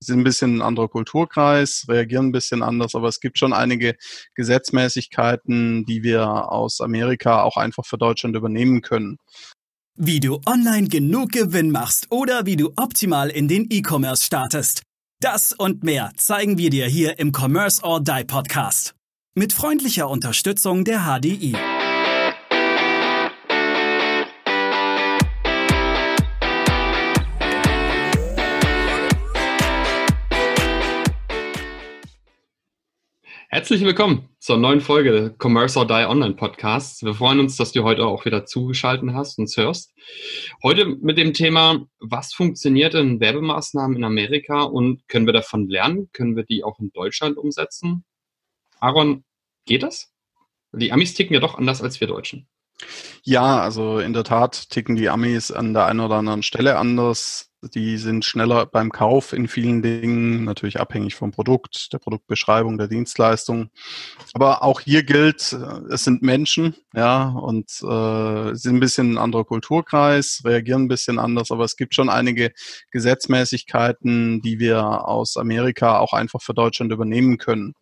sind ein bisschen ein anderer Kulturkreis, reagieren ein bisschen anders, aber es gibt schon einige Gesetzmäßigkeiten, die wir aus Amerika auch einfach für Deutschland übernehmen können. Wie du online genug Gewinn machst oder wie du optimal in den E-Commerce startest. Das und mehr zeigen wir dir hier im Commerce or Die Podcast. Mit freundlicher Unterstützung der HDI. Herzlich willkommen zur neuen Folge Commerce or Die Online Podcasts. Wir freuen uns, dass du heute auch wieder zugeschaltet hast und hörst. Heute mit dem Thema, was funktioniert in Werbemaßnahmen in Amerika und können wir davon lernen? Können wir die auch in Deutschland umsetzen? Aaron, geht das? Die Amis ticken ja doch anders als wir Deutschen. Ja, also in der Tat ticken die Amis an der einen oder anderen Stelle anders. Die sind schneller beim Kauf in vielen Dingen, natürlich abhängig vom Produkt, der Produktbeschreibung, der Dienstleistung. Aber auch hier gilt, äh, es sind Menschen, ja, und äh, sind ein bisschen ein anderer Kulturkreis, reagieren ein bisschen anders, aber es gibt schon einige Gesetzmäßigkeiten, die wir aus Amerika auch einfach für Deutschland übernehmen können.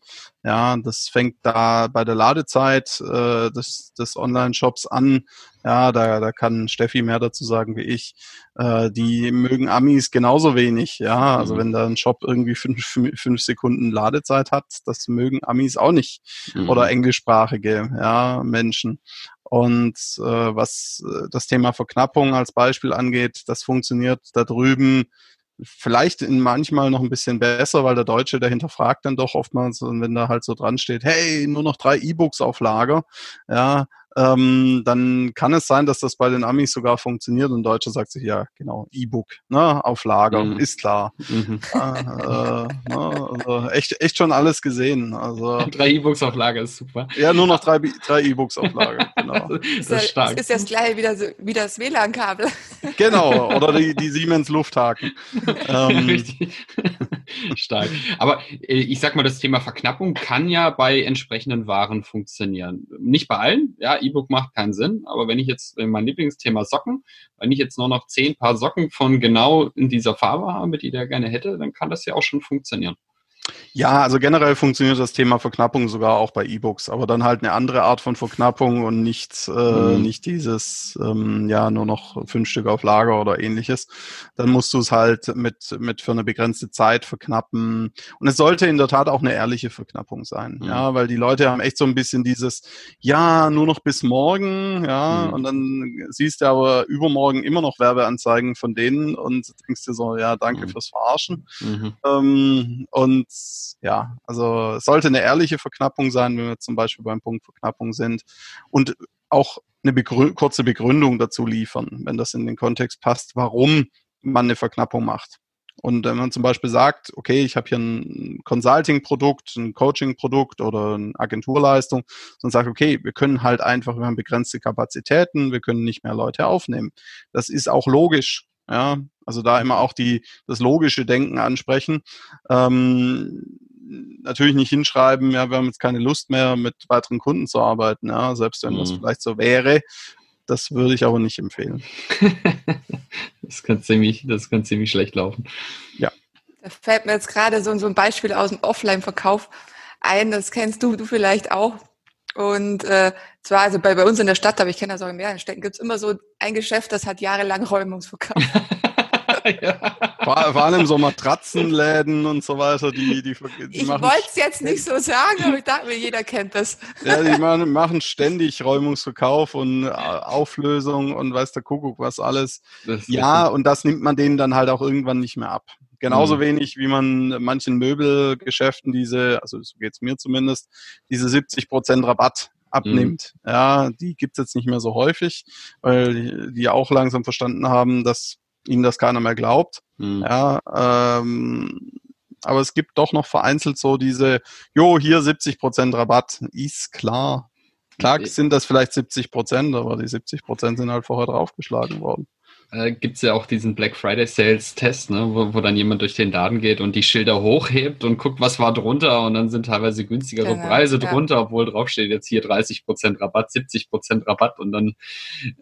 Ja, das fängt da bei der Ladezeit äh, des, des Online-Shops an. Ja, da, da kann Steffi mehr dazu sagen wie ich. Äh, die mögen Amis genauso wenig. Ja, also mhm. wenn da ein Shop irgendwie fünf, fünf Sekunden Ladezeit hat, das mögen Amis auch nicht. Mhm. Oder englischsprachige ja, Menschen. Und äh, was äh, das Thema Verknappung als Beispiel angeht, das funktioniert da drüben vielleicht in manchmal noch ein bisschen besser, weil der Deutsche, der hinterfragt dann doch oftmals, wenn da halt so dran steht, hey, nur noch drei E-Books auf Lager, ja, ähm, dann kann es sein, dass das bei den Amis sogar funktioniert und Deutsche sagt sich, ja, genau, E-Book, ne, auf Lager, mhm. ist klar. Mhm. Ja, äh, ne, also echt, echt schon alles gesehen. Also, drei E-Books auf Lager ist super. Ja, nur noch drei, drei E-Books auf Lager, genau. das ist, das ist stark. Das ist das gleiche wie das, wie das WLAN-Kabel. Genau, oder die, die Siemens Lufthaken. ähm, Richtig. stark. Aber äh, ich sag mal, das Thema Verknappung kann ja bei entsprechenden Waren funktionieren. Nicht bei allen, ja, E-Book macht keinen Sinn, aber wenn ich jetzt mein Lieblingsthema Socken, wenn ich jetzt nur noch zehn Paar Socken von genau in dieser Farbe habe, die der gerne hätte, dann kann das ja auch schon funktionieren. Ja, also generell funktioniert das Thema Verknappung sogar auch bei E-Books, aber dann halt eine andere Art von Verknappung und nicht, äh, mhm. nicht dieses, ähm, ja, nur noch fünf Stück auf Lager oder ähnliches. Dann musst du es halt mit, mit für eine begrenzte Zeit verknappen. Und es sollte in der Tat auch eine ehrliche Verknappung sein, mhm. ja, weil die Leute haben echt so ein bisschen dieses, ja, nur noch bis morgen, ja, mhm. und dann siehst du aber übermorgen immer noch Werbeanzeigen von denen und denkst dir so, ja, danke mhm. fürs Verarschen. Mhm. Ähm, und ja, also sollte eine ehrliche Verknappung sein, wenn wir zum Beispiel beim Punkt Verknappung sind und auch eine begrü kurze Begründung dazu liefern, wenn das in den Kontext passt, warum man eine Verknappung macht. Und wenn man zum Beispiel sagt, okay, ich habe hier ein Consulting-Produkt, ein Coaching-Produkt oder eine Agenturleistung, und sagt, okay, wir können halt einfach, wir haben begrenzte Kapazitäten, wir können nicht mehr Leute aufnehmen. Das ist auch logisch. Ja, also da immer auch die, das logische Denken ansprechen. Ähm, natürlich nicht hinschreiben, ja, wir haben jetzt keine Lust mehr, mit weiteren Kunden zu arbeiten, ja, selbst wenn mhm. das vielleicht so wäre. Das würde ich aber nicht empfehlen. das kann ziemlich, das kann ziemlich schlecht laufen. Ja. Da fällt mir jetzt gerade so, so ein Beispiel aus dem Offline-Verkauf ein, das kennst du, du vielleicht auch. Und äh, zwar, also bei, bei uns in der Stadt, aber ich kenne das auch in mehreren Städten, gibt's immer so ein Geschäft, das hat jahrelang Räumungsverkauf. ja. vor, vor, allem so Matratzenläden und so weiter, die, die, die Ich wollte es jetzt nicht so sagen, aber ich dachte mir, jeder kennt das. ja, die machen, machen ständig Räumungsverkauf und äh, Auflösung und weiß der Kuckuck was alles. Ja, und das nimmt man denen dann halt auch irgendwann nicht mehr ab. Genauso mhm. wenig, wie man manchen Möbelgeschäften diese, also so geht's mir zumindest, diese 70 Prozent Rabatt abnimmt. Mhm. Ja, die gibt's jetzt nicht mehr so häufig, weil die, die auch langsam verstanden haben, dass ihnen das keiner mehr glaubt. Mhm. Ja, ähm, aber es gibt doch noch vereinzelt so diese, jo, hier 70 Prozent Rabatt, ist klar. Klar sind das vielleicht 70 Prozent, aber die 70 Prozent sind halt vorher draufgeschlagen worden. Äh, gibt es ja auch diesen Black Friday Sales Test, ne, wo, wo dann jemand durch den Laden geht und die Schilder hochhebt und guckt, was war drunter und dann sind teilweise günstigere genau, Preise ja. drunter, obwohl draufsteht jetzt hier 30% Rabatt, 70% Rabatt und dann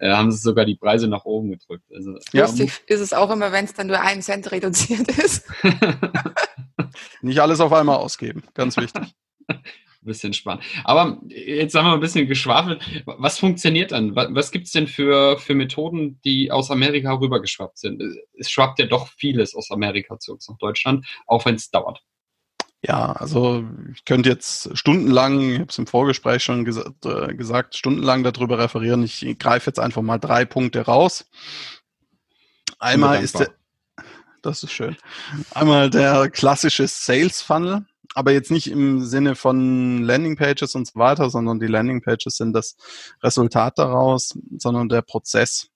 äh, haben sie sogar die Preise nach oben gedrückt. Also, ja. Lustig ist es auch immer, wenn es dann nur einen Cent reduziert ist. Nicht alles auf einmal ausgeben, ganz wichtig. Bisschen spannend. Aber jetzt haben wir ein bisschen geschwafelt. Was funktioniert dann? Was gibt es denn für, für Methoden, die aus Amerika rübergeschwappt sind? Es schwappt ja doch vieles aus Amerika zu uns nach Deutschland, auch wenn es dauert. Ja, also ich könnte jetzt stundenlang, ich habe es im Vorgespräch schon ges äh, gesagt, stundenlang darüber referieren. Ich greife jetzt einfach mal drei Punkte raus. Einmal ist der, das ist schön. Einmal der klassische Sales Funnel aber jetzt nicht im Sinne von Landingpages und so weiter, sondern die Landingpages sind das Resultat daraus, sondern der Prozess.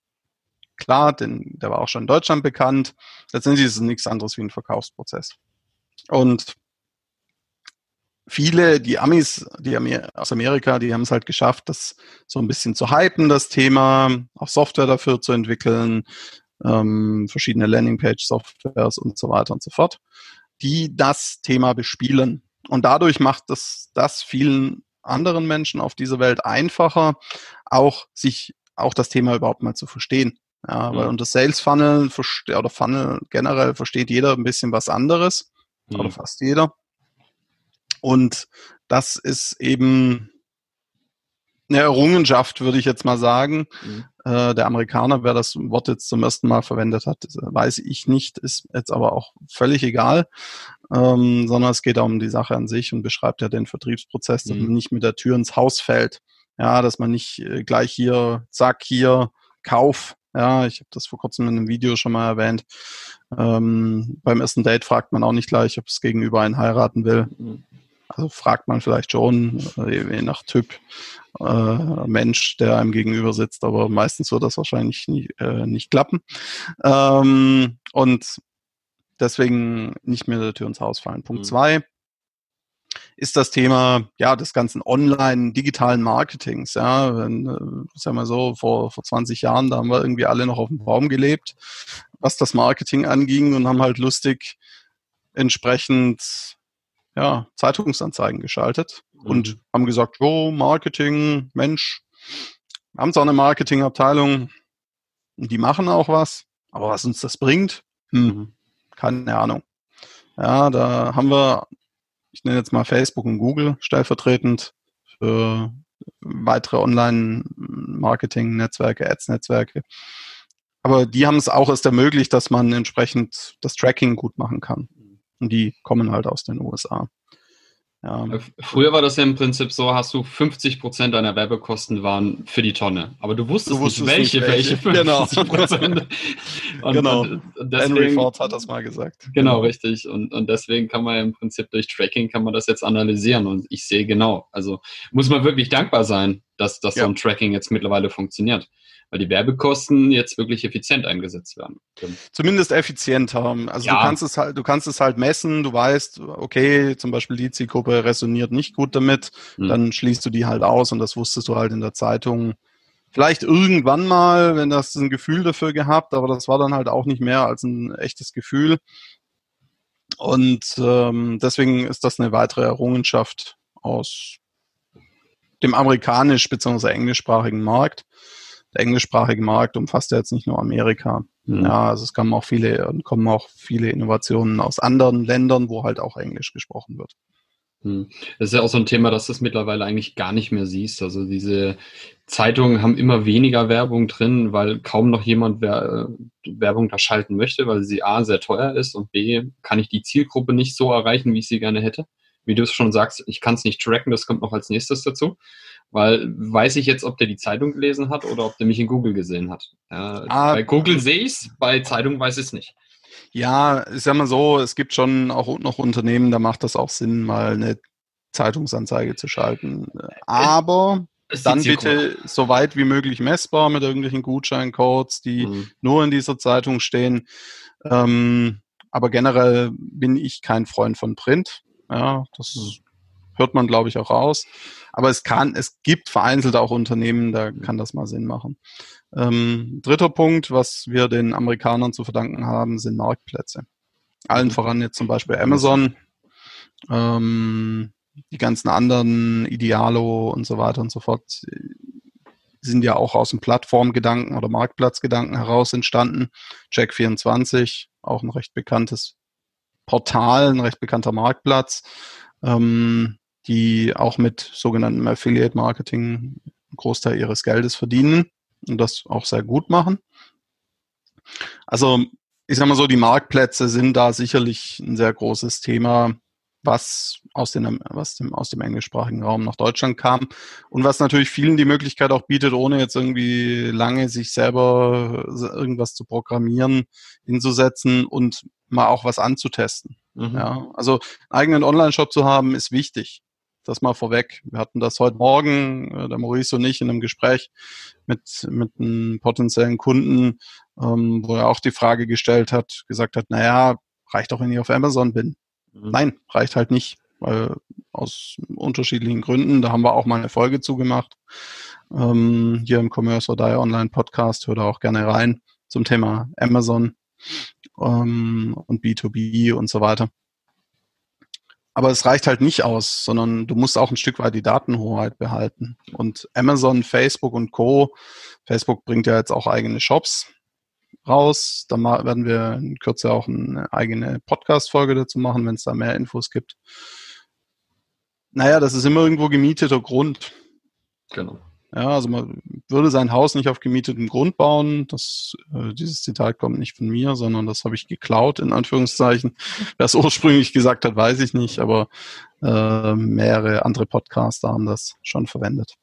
Klar, denn der war auch schon in Deutschland bekannt. Letztendlich ist es nichts anderes wie ein Verkaufsprozess. Und viele, die Amis, die Amer aus Amerika, die haben es halt geschafft, das so ein bisschen zu hypen, das Thema, auch Software dafür zu entwickeln, ähm, verschiedene Landingpage-Softwares und so weiter und so fort die das Thema bespielen. Und dadurch macht das, das vielen anderen Menschen auf dieser Welt einfacher, auch sich, auch das Thema überhaupt mal zu verstehen. Ja, weil mhm. unter Sales Funnel oder Funnel generell versteht jeder ein bisschen was anderes. Mhm. Oder fast jeder. Und das ist eben eine Errungenschaft, würde ich jetzt mal sagen. Mhm. Äh, der Amerikaner, wer das Wort jetzt zum ersten Mal verwendet hat, weiß ich nicht, ist jetzt aber auch völlig egal, ähm, sondern es geht um die Sache an sich und beschreibt ja den Vertriebsprozess, dass mhm. man nicht mit der Tür ins Haus fällt. Ja, dass man nicht äh, gleich hier, zack, hier, Kauf. Ja, ich habe das vor kurzem in einem Video schon mal erwähnt. Ähm, beim ersten Date fragt man auch nicht gleich, ob es gegenüber einen heiraten will. Mhm. Also fragt man vielleicht schon, äh, je nach Typ äh, Mensch, der einem gegenüber sitzt, aber meistens wird das wahrscheinlich nie, äh, nicht klappen. Ähm, und deswegen nicht mehr der Tür ins Haus fallen. Punkt mhm. zwei ist das Thema ja des ganzen online digitalen Marketings. Ja, wenn, äh, sag mal so vor vor 20 Jahren, da haben wir irgendwie alle noch auf dem Baum gelebt, was das Marketing anging und haben halt lustig entsprechend ja, Zeitungsanzeigen geschaltet mhm. und haben gesagt, oh, Marketing, Mensch, haben zwar eine Marketingabteilung, die machen auch was, aber was uns das bringt, hm, mhm. keine Ahnung. Ja, da haben wir, ich nenne jetzt mal Facebook und Google stellvertretend für weitere Online-Marketing-Netzwerke, Ads-Netzwerke. Aber die haben es auch erst ermöglicht, dass man entsprechend das Tracking gut machen kann. Und die kommen halt aus den USA. Ja. Äh, früher war das ja im Prinzip so, hast du 50 Prozent deiner Werbekosten waren für die Tonne. Aber du wusstest, du wusstest nicht, welche, welche, welche 50 Prozent. Genau. genau. Und deswegen, Henry Ford hat das mal gesagt. Genau, richtig. Und, und deswegen kann man im Prinzip durch Tracking kann man das jetzt analysieren. Und ich sehe genau. Also muss man wirklich dankbar sein, dass, dass ja. so ein Tracking jetzt mittlerweile funktioniert weil die Werbekosten jetzt wirklich effizient eingesetzt werden. Zumindest effizienter. Also ja. du kannst es halt, du kannst es halt messen, du weißt, okay, zum Beispiel die Zielgruppe resoniert nicht gut damit, hm. dann schließt du die halt aus und das wusstest du halt in der Zeitung. Vielleicht irgendwann mal, wenn das ein Gefühl dafür gehabt, aber das war dann halt auch nicht mehr als ein echtes Gefühl. Und ähm, deswegen ist das eine weitere Errungenschaft aus dem amerikanisch- bzw. englischsprachigen Markt der englischsprachige Markt umfasst ja jetzt nicht nur Amerika. Mhm. Ja, also es kommen auch viele, kommen auch viele Innovationen aus anderen Ländern, wo halt auch Englisch gesprochen wird. Mhm. Das ist ja auch so ein Thema, dass du es mittlerweile eigentlich gar nicht mehr siehst. Also diese Zeitungen haben immer weniger Werbung drin, weil kaum noch jemand Werbung da schalten möchte, weil sie A sehr teuer ist und B kann ich die Zielgruppe nicht so erreichen, wie ich sie gerne hätte. Wie du es schon sagst, ich kann es nicht tracken, das kommt noch als nächstes dazu. Weil weiß ich jetzt, ob der die Zeitung gelesen hat oder ob der mich in Google gesehen hat. Ja, ah, bei Google sehe ich es, bei Zeitung weiß ich es nicht. Ja, ich sag mal so, es gibt schon auch noch Unternehmen, da macht das auch Sinn, mal eine Zeitungsanzeige zu schalten. Aber dann bitte so weit wie möglich messbar mit irgendwelchen Gutscheincodes, die mhm. nur in dieser Zeitung stehen. Ähm, aber generell bin ich kein Freund von Print. Ja, das mhm. hört man, glaube ich, auch raus. Aber es kann, es gibt vereinzelt auch Unternehmen, da kann das mal Sinn machen. Ähm, dritter Punkt, was wir den Amerikanern zu verdanken haben, sind Marktplätze. Allen voran jetzt zum Beispiel Amazon, ähm, die ganzen anderen Idealo und so weiter und so fort sind ja auch aus dem Plattformgedanken oder Marktplatzgedanken heraus entstanden. Check24, auch ein recht bekanntes Portal, ein recht bekannter Marktplatz, ähm, die auch mit sogenanntem Affiliate Marketing einen Großteil ihres Geldes verdienen und das auch sehr gut machen. Also ich sag mal so, die Marktplätze sind da sicherlich ein sehr großes Thema, was aus, den, was dem, aus dem englischsprachigen Raum nach Deutschland kam und was natürlich vielen die Möglichkeit auch bietet, ohne jetzt irgendwie lange sich selber irgendwas zu programmieren, hinzusetzen und mal auch was anzutesten. Mhm. Ja, also einen eigenen Online-Shop zu haben, ist wichtig. Das mal vorweg. Wir hatten das heute Morgen, äh, der Maurice und ich, in einem Gespräch mit, mit einem potenziellen Kunden, ähm, wo er auch die Frage gestellt hat, gesagt hat, naja, reicht doch, wenn ich auf Amazon bin. Mhm. Nein, reicht halt nicht, weil aus unterschiedlichen Gründen, da haben wir auch mal eine Folge zugemacht, ähm, hier im Commerce or Die Online Podcast, hört auch gerne rein zum Thema Amazon ähm, und B2B und so weiter. Aber es reicht halt nicht aus, sondern du musst auch ein Stück weit die Datenhoheit behalten. Und Amazon, Facebook und Co. Facebook bringt ja jetzt auch eigene Shops raus. Da werden wir in Kürze auch eine eigene Podcast-Folge dazu machen, wenn es da mehr Infos gibt. Naja, das ist immer irgendwo gemieteter Grund. Genau. Ja, also man würde sein Haus nicht auf gemietetem Grund bauen. Das, äh, dieses Zitat kommt nicht von mir, sondern das habe ich geklaut, in Anführungszeichen. Wer es ursprünglich gesagt hat, weiß ich nicht, aber äh, mehrere andere Podcaster haben das schon verwendet.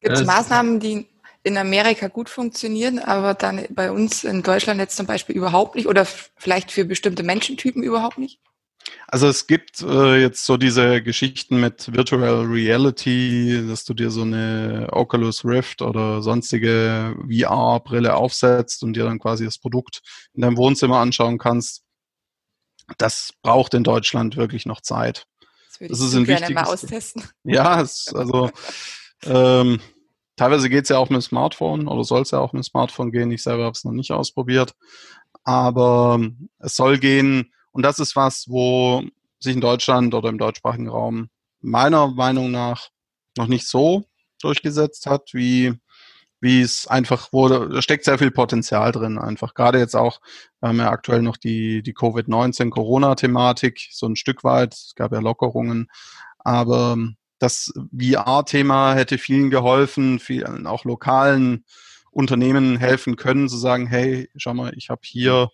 Gibt es Maßnahmen, die in Amerika gut funktionieren, aber dann bei uns in Deutschland jetzt zum Beispiel überhaupt nicht oder vielleicht für bestimmte Menschentypen überhaupt nicht? Also es gibt äh, jetzt so diese Geschichten mit Virtual Reality, dass du dir so eine Oculus Rift oder sonstige VR-Brille aufsetzt und dir dann quasi das Produkt in deinem Wohnzimmer anschauen kannst. Das braucht in Deutschland wirklich noch Zeit. Das würde ich das ist ein gerne mal austesten. Ja, es, also ähm, teilweise geht es ja auch mit dem Smartphone oder soll es ja auch mit dem Smartphone gehen. Ich selber habe es noch nicht ausprobiert. Aber es soll gehen, und das ist was, wo sich in Deutschland oder im deutschsprachigen Raum meiner Meinung nach noch nicht so durchgesetzt hat, wie, wie es einfach wurde. Da steckt sehr viel Potenzial drin einfach. Gerade jetzt auch, wir haben ja aktuell noch die, die Covid-19-Corona-Thematik, so ein Stück weit. Es gab ja Lockerungen. Aber das VR-Thema hätte vielen geholfen, vielen auch lokalen Unternehmen helfen können, zu sagen, hey, schau mal, ich habe hier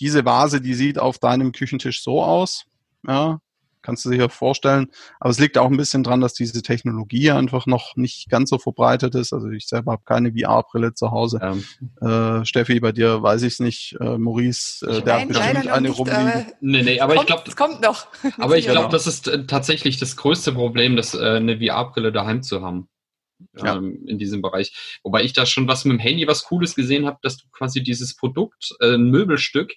diese Vase, die sieht auf deinem Küchentisch so aus. Ja, kannst du dir ja vorstellen. Aber es liegt auch ein bisschen dran, dass diese Technologie einfach noch nicht ganz so verbreitet ist. Also ich selber habe keine VR-Brille zu Hause. Ähm. Äh, Steffi, bei dir weiß ich es nicht. Äh, Maurice, äh, der hat bestimmt eine rumliegen. Nee, nee, aber kommt, ich glaube, es kommt noch. Aber ich glaube, das ist äh, tatsächlich das größte Problem, das, äh, eine VR-Brille daheim zu haben ja. ähm, in diesem Bereich. Wobei ich da schon was mit dem Handy was Cooles gesehen habe, dass du quasi dieses Produkt, äh, ein Möbelstück,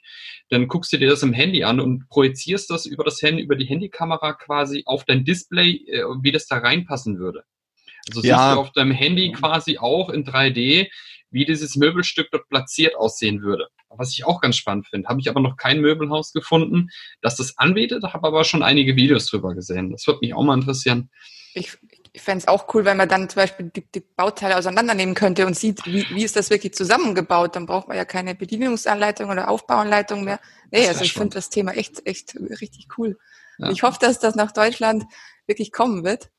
dann guckst du dir das im Handy an und projizierst das über das Handy, über die Handykamera quasi auf dein Display, äh, wie das da reinpassen würde. Also ja. siehst du auf deinem Handy quasi auch in 3D, wie dieses Möbelstück dort platziert aussehen würde. Was ich auch ganz spannend finde. Habe ich aber noch kein Möbelhaus gefunden, das das anbietet, habe aber schon einige Videos drüber gesehen. Das würde mich auch mal interessieren. Ich, ich fände es auch cool, wenn man dann zum Beispiel die, die, Bauteile auseinandernehmen könnte und sieht, wie, wie ist das wirklich zusammengebaut. Dann braucht man ja keine Bedienungsanleitung oder Aufbauanleitung mehr. Nee, also ich finde das Thema echt, echt richtig cool. Ja. Ich hoffe, dass das nach Deutschland wirklich kommen wird.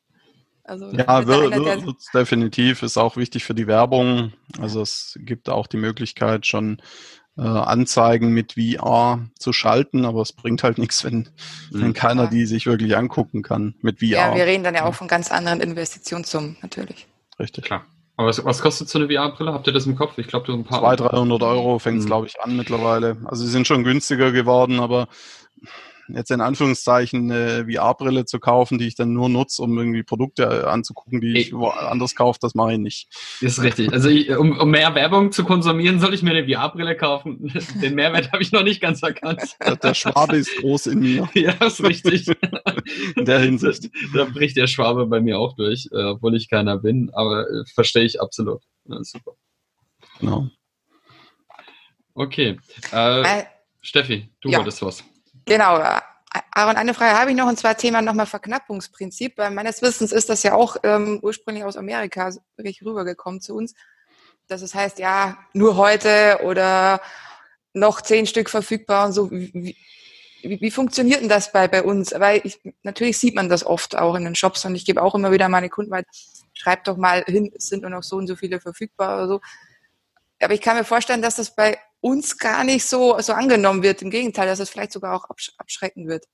Also ja, wird, wird definitiv, ist auch wichtig für die Werbung. Also es gibt auch die Möglichkeit, schon äh, Anzeigen mit VR zu schalten, aber es bringt halt nichts, wenn, mhm. wenn keiner die sich wirklich angucken kann mit VR. Ja, wir reden dann ja auch von ganz anderen Investitionssummen natürlich. Richtig. Klar. Aber was, was kostet so eine VR-Brille? Habt ihr das im Kopf? Ich glaube, ein paar. 200, 300 Euro fängt es, mhm. glaube ich, an mittlerweile. Also sie sind schon günstiger geworden, aber jetzt in Anführungszeichen eine VR-Brille zu kaufen, die ich dann nur nutze, um irgendwie Produkte anzugucken, die ich woanders kaufe, das mache ich nicht. Ist richtig. Also ich, um, um, mehr Werbung zu konsumieren, soll ich mir eine VR-Brille kaufen. Den Mehrwert habe ich noch nicht ganz erkannt. Der, der Schwabe ist groß in mir. Ja, ist richtig. In der Hinsicht. Da, da bricht der Schwabe bei mir auch durch, äh, obwohl ich keiner bin, aber äh, verstehe ich absolut. Ja, super. Genau. Okay. Äh, äh, Steffi, du ja. wolltest was. Genau. Aaron, eine Frage habe ich noch, und zwar Thema nochmal Verknappungsprinzip. Weil meines Wissens ist das ja auch ähm, ursprünglich aus Amerika wirklich rübergekommen zu uns. Dass es heißt, ja, nur heute oder noch zehn Stück verfügbar und so. Wie, wie, wie funktioniert denn das bei, bei uns? Weil ich, natürlich sieht man das oft auch in den Shops und ich gebe auch immer wieder meine Kunden weil schreibt doch mal hin, es sind nur noch so und so viele verfügbar oder so. Aber ich kann mir vorstellen, dass das bei uns gar nicht so, so angenommen wird. Im Gegenteil, dass es vielleicht sogar auch absch abschrecken wird.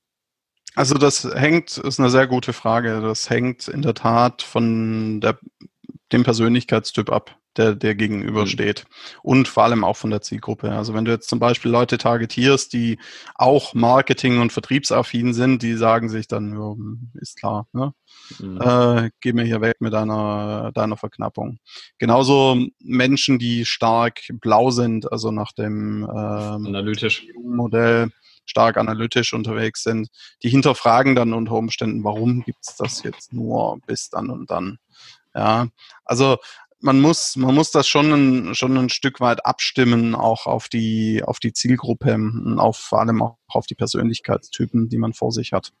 Also das hängt, ist eine sehr gute Frage. Das hängt in der Tat von der, dem Persönlichkeitstyp ab, der, der gegenübersteht. Mhm. Und vor allem auch von der Zielgruppe. Also wenn du jetzt zum Beispiel Leute targetierst, die auch Marketing- und Vertriebsaffin sind, die sagen sich dann, ja, ist klar, ne? Mhm. Äh, geh mir hier weg mit deiner, deiner Verknappung. Genauso Menschen, die stark blau sind, also nach dem ähm, Analytisch. Modell stark analytisch unterwegs sind, die hinterfragen dann unter Umständen, warum gibt's das jetzt nur bis dann und dann. Ja, also man muss, man muss das schon ein, schon ein Stück weit abstimmen, auch auf die, auf die Zielgruppe und auf, vor allem auch auf die Persönlichkeitstypen, die man vor sich hat.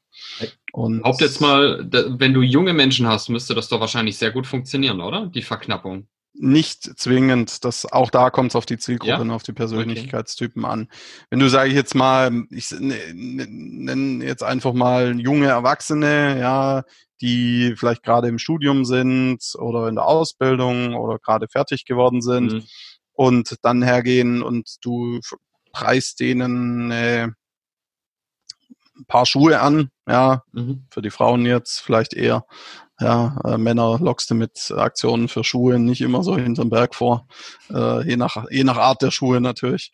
Und Haupt jetzt mal, wenn du junge Menschen hast, müsste das doch wahrscheinlich sehr gut funktionieren, oder? Die Verknappung. Nicht zwingend, das auch da kommt es auf die Zielgruppe ja? und auf die Persönlichkeitstypen okay. an. Wenn du, sage ich jetzt mal, ich nenne jetzt einfach mal junge Erwachsene, ja, die vielleicht gerade im Studium sind oder in der Ausbildung oder gerade fertig geworden sind mhm. und dann hergehen und du preist denen äh, ein paar Schuhe an, ja, mhm. für die Frauen jetzt vielleicht eher. Ja, äh, Männer lockst du mit Aktionen für Schuhe nicht immer so hinterm Berg vor, äh, je, nach, je nach Art der Schuhe natürlich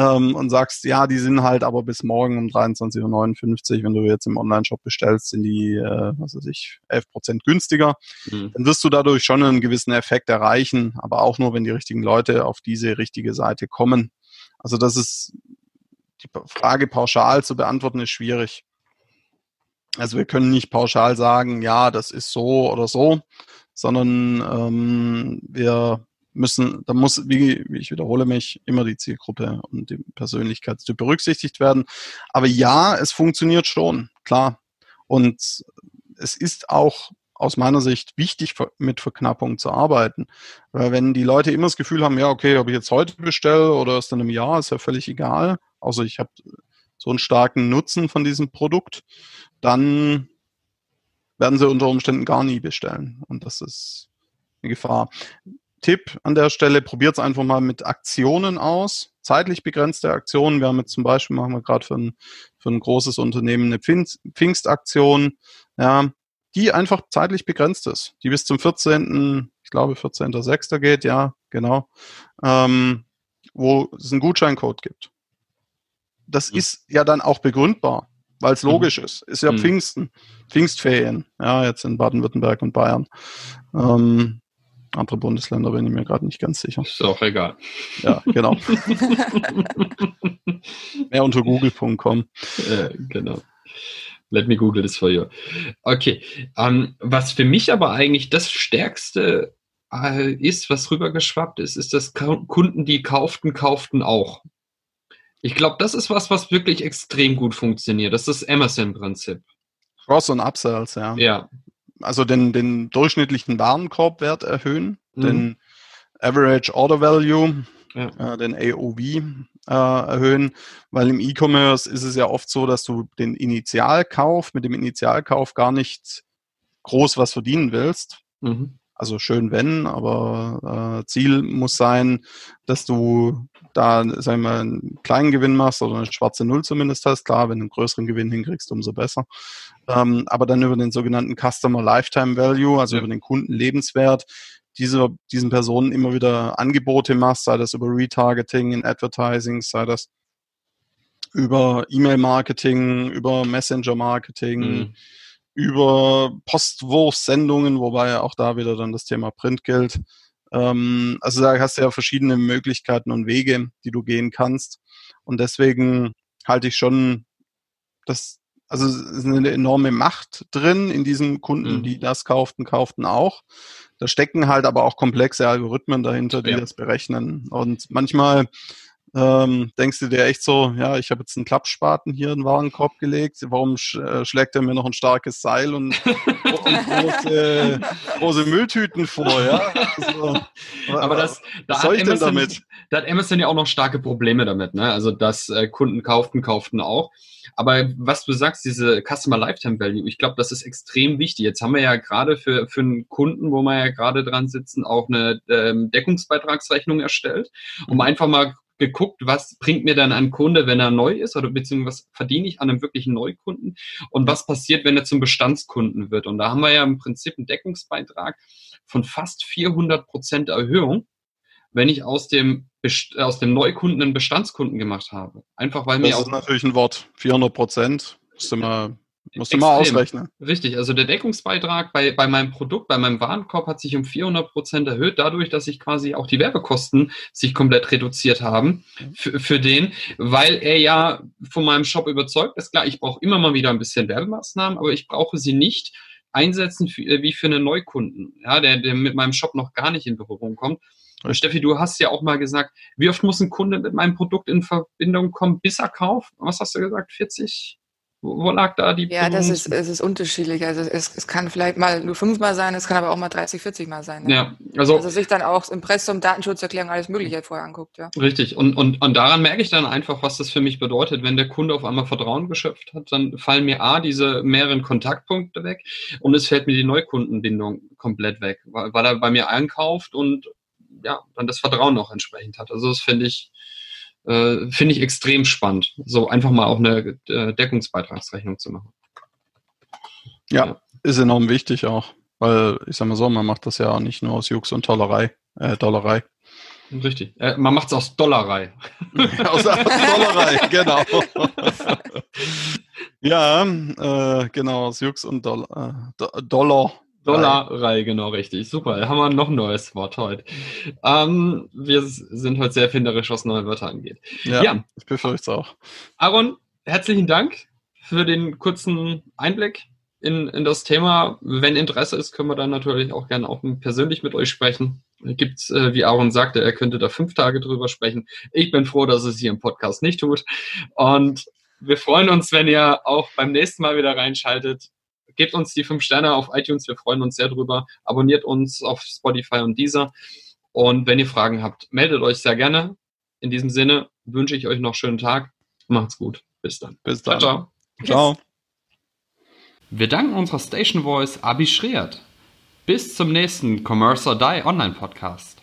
ähm, und sagst, ja, die sind halt aber bis morgen um 23.59 Uhr, wenn du jetzt im Online-Shop bestellst, sind die, äh, was weiß ich, 11 Prozent günstiger. Mhm. Dann wirst du dadurch schon einen gewissen Effekt erreichen, aber auch nur, wenn die richtigen Leute auf diese richtige Seite kommen. Also das ist, die Frage pauschal zu beantworten, ist schwierig. Also wir können nicht pauschal sagen, ja, das ist so oder so, sondern ähm, wir müssen, da muss, wie, wie ich wiederhole mich, immer die Zielgruppe und die Persönlichkeitstyp berücksichtigt werden. Aber ja, es funktioniert schon, klar. Und es ist auch aus meiner Sicht wichtig, mit Verknappung zu arbeiten. Weil wenn die Leute immer das Gefühl haben, ja, okay, ob ich jetzt heute bestelle oder erst in einem Jahr, ist ja völlig egal. Außer ich habe so einen starken Nutzen von diesem Produkt, dann werden sie unter Umständen gar nie bestellen. Und das ist eine Gefahr. Tipp an der Stelle, probiert es einfach mal mit Aktionen aus, zeitlich begrenzte Aktionen. Wir haben jetzt zum Beispiel, machen wir gerade für ein, für ein großes Unternehmen eine Pfingst, Pfingstaktion, ja, die einfach zeitlich begrenzt ist, die bis zum 14., ich glaube 14.06. geht, ja, genau, ähm, wo es einen Gutscheincode gibt. Das mhm. ist ja dann auch begründbar, weil es mhm. logisch mhm. ist. Ist ja mhm. Pfingsten, Pfingstferien, ja, jetzt in Baden-Württemberg und Bayern. Ähm, andere Bundesländer bin ich mir gerade nicht ganz sicher. Ist auch egal. Ja, genau. Mehr unter google.com. Äh, genau. Let me Google this for you. Okay. Ähm, was für mich aber eigentlich das Stärkste äh, ist, was rübergeschwappt ist, ist, dass Kunden, die kauften, kauften auch. Ich glaube, das ist was, was wirklich extrem gut funktioniert. Das ist das Amazon-Prinzip. Cross- und Upsells, ja. Ja, also den, den durchschnittlichen Warenkorbwert erhöhen, mhm. den Average Order Value, ja. äh, den AOV äh, erhöhen, weil im E-Commerce ist es ja oft so, dass du den Initialkauf mit dem Initialkauf gar nicht groß was verdienen willst. Mhm. Also schön wenn, aber äh, Ziel muss sein, dass du da, sagen wir, einen kleinen Gewinn machst oder eine schwarze Null zumindest hast. Klar, wenn du einen größeren Gewinn hinkriegst, umso besser. Ähm, aber dann über den sogenannten Customer Lifetime Value, also ja. über den Kundenlebenswert, diese, diesen Personen immer wieder Angebote machst, sei das über Retargeting in Advertising, sei das über E-Mail-Marketing, über Messenger-Marketing, mhm. Über Postwurfsendungen, wobei auch da wieder dann das Thema Print gilt. Ähm, also da hast du ja verschiedene Möglichkeiten und Wege, die du gehen kannst. Und deswegen halte ich schon das, also es ist eine enorme Macht drin in diesen Kunden, mhm. die das kauften, kauften auch. Da stecken halt aber auch komplexe Algorithmen dahinter, die ja. das berechnen. Und manchmal ähm, denkst du dir echt so, ja, ich habe jetzt einen Klappspaten hier in den Warenkorb gelegt, warum sch äh, schlägt er mir noch ein starkes Seil und, und große, große, Mülltüten vor, ja? Also, Aber das, da was soll ich Amazon, denn damit? Da hat Amazon ja auch noch starke Probleme damit, ne? Also, dass äh, Kunden kauften, kauften auch. Aber was du sagst, diese Customer Lifetime Value, ich glaube, das ist extrem wichtig. Jetzt haben wir ja gerade für, für einen Kunden, wo wir ja gerade dran sitzen, auch eine ähm, Deckungsbeitragsrechnung erstellt, um mhm. einfach mal geguckt, was bringt mir dann ein Kunde, wenn er neu ist oder beziehungsweise was verdiene ich an einem wirklichen Neukunden und was passiert, wenn er zum Bestandskunden wird. Und da haben wir ja im Prinzip einen Deckungsbeitrag von fast 400 Prozent Erhöhung, wenn ich aus dem, aus dem Neukunden einen Bestandskunden gemacht habe. Einfach weil das mir. Das ist natürlich ein Wort. 400 Prozent. Ist immer Musst du mal ausrechnen. Richtig, also der Deckungsbeitrag bei, bei meinem Produkt, bei meinem Warenkorb hat sich um 400 Prozent erhöht, dadurch, dass sich quasi auch die Werbekosten sich komplett reduziert haben für, für den, weil er ja von meinem Shop überzeugt ist. Klar, ich brauche immer mal wieder ein bisschen Werbemaßnahmen, aber ich brauche sie nicht einsetzen für, wie für einen Neukunden, ja, der, der mit meinem Shop noch gar nicht in Berührung kommt. Und Steffi, du hast ja auch mal gesagt, wie oft muss ein Kunde mit meinem Produkt in Verbindung kommen, bis er kauft? Was hast du gesagt? 40? Wo lag da die Ja, das ist, es ist unterschiedlich. Also es, es kann vielleicht mal nur fünfmal sein, es kann aber auch mal 30, 40 Mal sein. Ne? Ja, also, also sich dann auch Impressum, Datenschutzerklärung, alles Mögliche vorher anguckt. Ja. Richtig. Und, und, und daran merke ich dann einfach, was das für mich bedeutet. Wenn der Kunde auf einmal Vertrauen geschöpft hat, dann fallen mir A, diese mehreren Kontaktpunkte weg und es fällt mir die Neukundenbindung komplett weg, weil, weil er bei mir einkauft und ja, dann das Vertrauen auch entsprechend hat. Also das finde ich, äh, finde ich extrem spannend, so einfach mal auch eine äh, Deckungsbeitragsrechnung zu machen. Ja, ja, ist enorm wichtig auch, weil ich sag mal so, man macht das ja nicht nur aus Jux und Tollerei, äh, Dollerei. Richtig. Äh, man macht es aus Dollerei. aus, aus Dollerei, genau. ja, äh, genau, aus Jux und Dollar. Äh, Dollar. Dollarei, genau richtig. Super, da haben wir noch ein neues Wort heute. Ähm, wir sind heute sehr finderisch, was neue Wörter angeht. Ja, ja. ich befürchte es auch. Aaron, herzlichen Dank für den kurzen Einblick in, in das Thema. Wenn Interesse ist, können wir dann natürlich auch gerne auch persönlich mit euch sprechen. Gibt äh, wie Aaron sagte, er könnte da fünf Tage drüber sprechen. Ich bin froh, dass es hier im Podcast nicht tut. Und wir freuen uns, wenn ihr auch beim nächsten Mal wieder reinschaltet gebt uns die fünf Sterne auf iTunes, wir freuen uns sehr drüber. Abonniert uns auf Spotify und Deezer. Und wenn ihr Fragen habt, meldet euch sehr gerne. In diesem Sinne wünsche ich euch noch einen schönen Tag. Macht's gut. Bis dann. Bis dann. Ciao. Ciao. ciao. Wir danken unserer Station Voice Abi Schreert. Bis zum nächsten Commerce or Die Online Podcast.